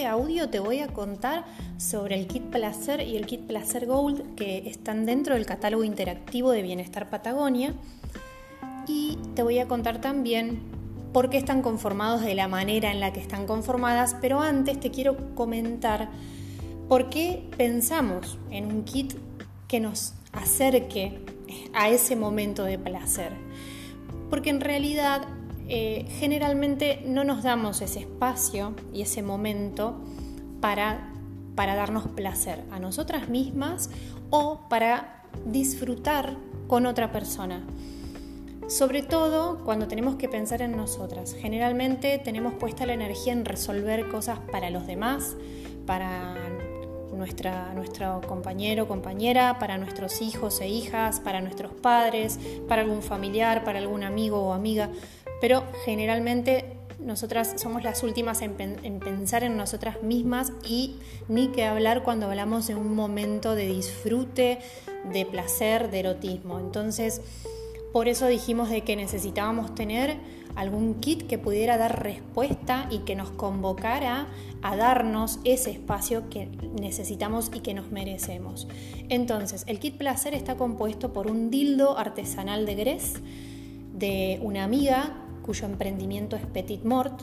este audio te voy a contar sobre el kit placer y el kit placer gold que están dentro del catálogo interactivo de Bienestar Patagonia. Y te voy a contar también por qué están conformados de la manera en la que están conformadas, pero antes te quiero comentar por qué pensamos en un kit que nos acerque a ese momento de placer. Porque en realidad eh, generalmente no nos damos ese espacio y ese momento para, para darnos placer a nosotras mismas o para disfrutar con otra persona. Sobre todo cuando tenemos que pensar en nosotras. Generalmente tenemos puesta la energía en resolver cosas para los demás, para nuestra, nuestro compañero o compañera, para nuestros hijos e hijas, para nuestros padres, para algún familiar, para algún amigo o amiga pero generalmente nosotras somos las últimas en, pensar en nosotras mismas y ni que hablar cuando hablamos de un momento de disfrute, de placer, de erotismo. Entonces, por eso dijimos de que necesitábamos tener algún kit que pudiera dar respuesta y que nos convocara a darnos ese espacio que necesitamos y que nos merecemos. Entonces, el kit placer está compuesto por un dildo artesanal de Gress de una amiga cuyo emprendimiento es Petit Mort,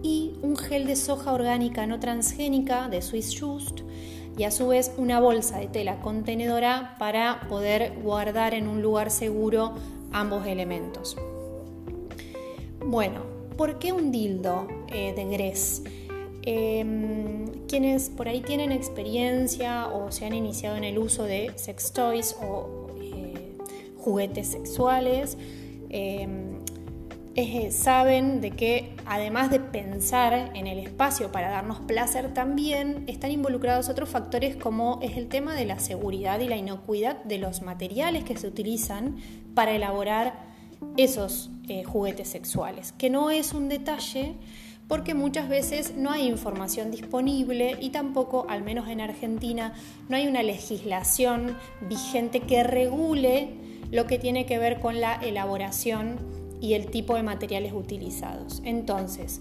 y un gel de soja orgánica no transgénica de Swiss Just, y a su vez una bolsa de tela contenedora para poder guardar en un lugar seguro ambos elementos. Bueno, ¿por qué un dildo eh, de Gress? Em, quienes por ahí tienen experiencia o se han iniciado en el uso de sex toys o eh, juguetes sexuales, em, eh, saben de que además de pensar en el espacio para darnos placer, también están involucrados otros factores como es el tema de la seguridad y la inocuidad de los materiales que se utilizan para elaborar esos eh, juguetes sexuales, que no es un detalle porque muchas veces no hay información disponible y tampoco, al menos en Argentina, no hay una legislación vigente que regule lo que tiene que ver con la elaboración y el tipo de materiales utilizados. Entonces,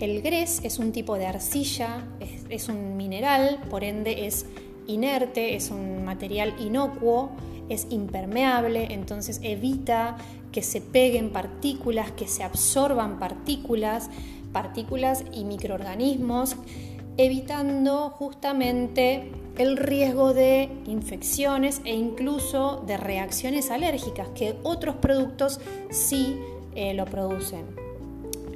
el grés es un tipo de arcilla, es, un mineral, por ende es inerte, es un material inocuo, es impermeable, entonces evita que se peguen partículas, que se absorban partículas, partículas y microorganismos, evitando justamente el riesgo de infecciones e incluso de reacciones alérgicas, que otros productos sí eh, lo producen.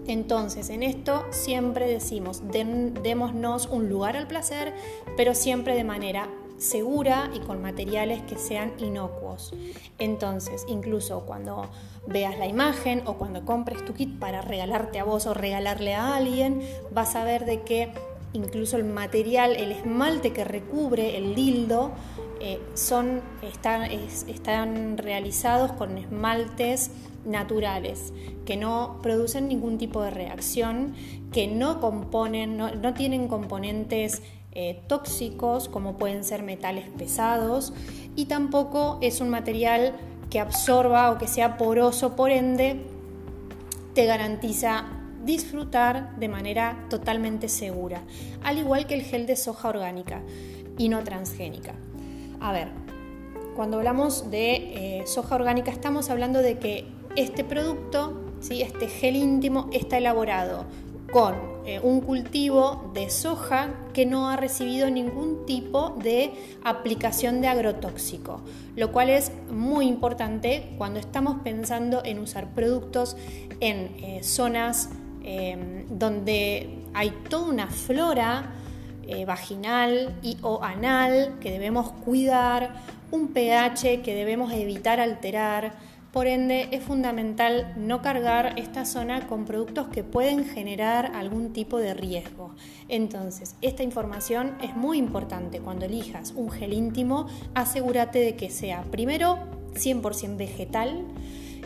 Entonces, en esto siempre decimos, démonos un lugar al placer, pero siempre de manera segura y con materiales que sean inocuos. Entonces, incluso cuando veas la imagen o cuando compres tu kit para regalarte a vos o regalarle a alguien, vas a ver de que incluso el material, el esmalte que recubre el dildo, eh, son, están, están realizados con esmaltes naturales, que no producen ningún tipo de reacción, que no componen, no, tienen componentes eh, tóxicos como pueden ser metales pesados y tampoco es un material que absorba o que sea poroso, por ende te garantiza disfrutar de manera totalmente segura, al igual que el gel de soja orgánica y no transgénica. A ver, cuando hablamos de eh, soja orgánica estamos hablando de que este producto, ¿sí? este gel íntimo, está elaborado con eh, un cultivo de soja que no ha recibido ningún tipo de aplicación de agrotóxico, lo cual es muy importante cuando estamos pensando en usar productos en eh, zonas Em, donde hay toda una flora eh, vaginal y o anal que debemos cuidar, un pH que debemos evitar alterar. Por ende, es fundamental no cargar esta zona con productos que pueden generar algún tipo de riesgo. Entonces, esta información es muy importante. Cuando elijas un gel íntimo, asegúrate de que sea primero 100% vegetal,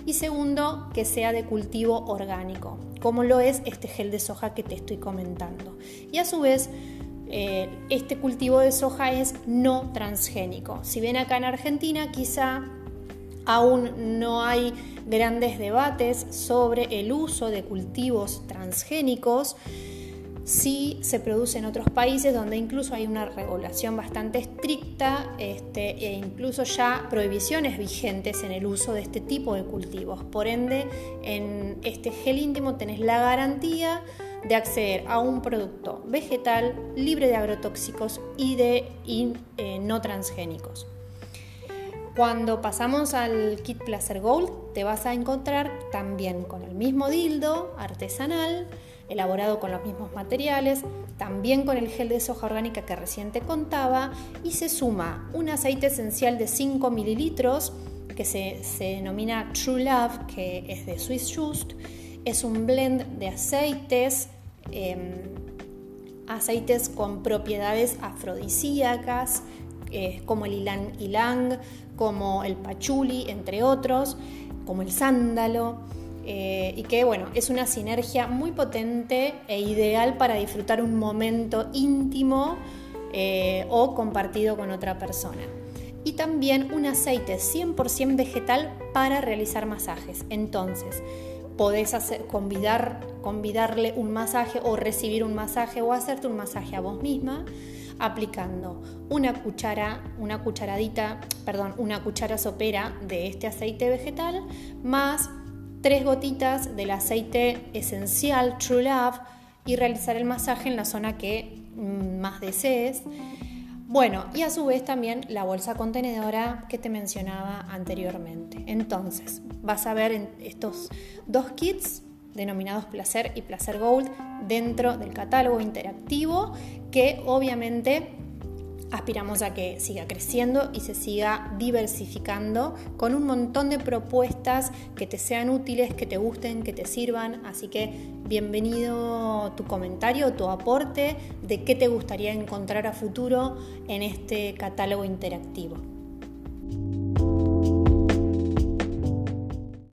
y segundo, que sea de cultivo orgánico, como lo es este gel de soja que te estoy comentando. Y a su vez, eh, este cultivo de soja es no transgénico. Si ven acá en Argentina, quizá aún no hay grandes debates sobre el uso de cultivos transgénicos, sí se produce en otros países donde incluso hay una regulación bastante estricta este, e incluso ya prohibiciones vigentes en el uso de este tipo de cultivos. Por ende, en este gel íntimo tenés la garantía de acceder a un producto vegetal libre de agrotóxicos y de eh, no transgénicos. Cuando pasamos al kit Placer Gold, te vas a encontrar también con el mismo dildo artesanal, elaborado con los mismos materiales, también con el gel de soja orgánica que recién te contaba, y se suma un aceite esencial de 5 mililitros que se, denomina True Love, que es de Swiss Just. Es un blend de aceites, em, aceites con propiedades afrodisíacas, eh, como el ilang ilang, como el pachuli, entre otros, como el sándalo. Eh, y que bueno, es una sinergia muy potente e ideal para disfrutar un momento íntimo eh, o compartido con otra persona. Y también un aceite 100% vegetal para realizar masajes. Entonces, podés hacer, convidar, convidarle un masaje o recibir un masaje o hacerte un masaje a vos misma aplicando una cuchara, una cucharadita, perdón, una cuchara sopera de este aceite vegetal más tres gotitas del aceite esencial True Love y realizar el masaje en la zona que mm, más desees. Bueno, y a su vez también la bolsa contenedora que te mencionaba anteriormente. Entonces, vas a ver estos dos kits denominados Placer y Placer Gold dentro del catálogo interactivo que obviamente aspiramos a que siga creciendo y se siga diversificando con un montón de propuestas que te sean útiles, que te gusten, que te sirvan. Así que bienvenido tu comentario, tu aporte de qué te gustaría encontrar a futuro en este catálogo interactivo.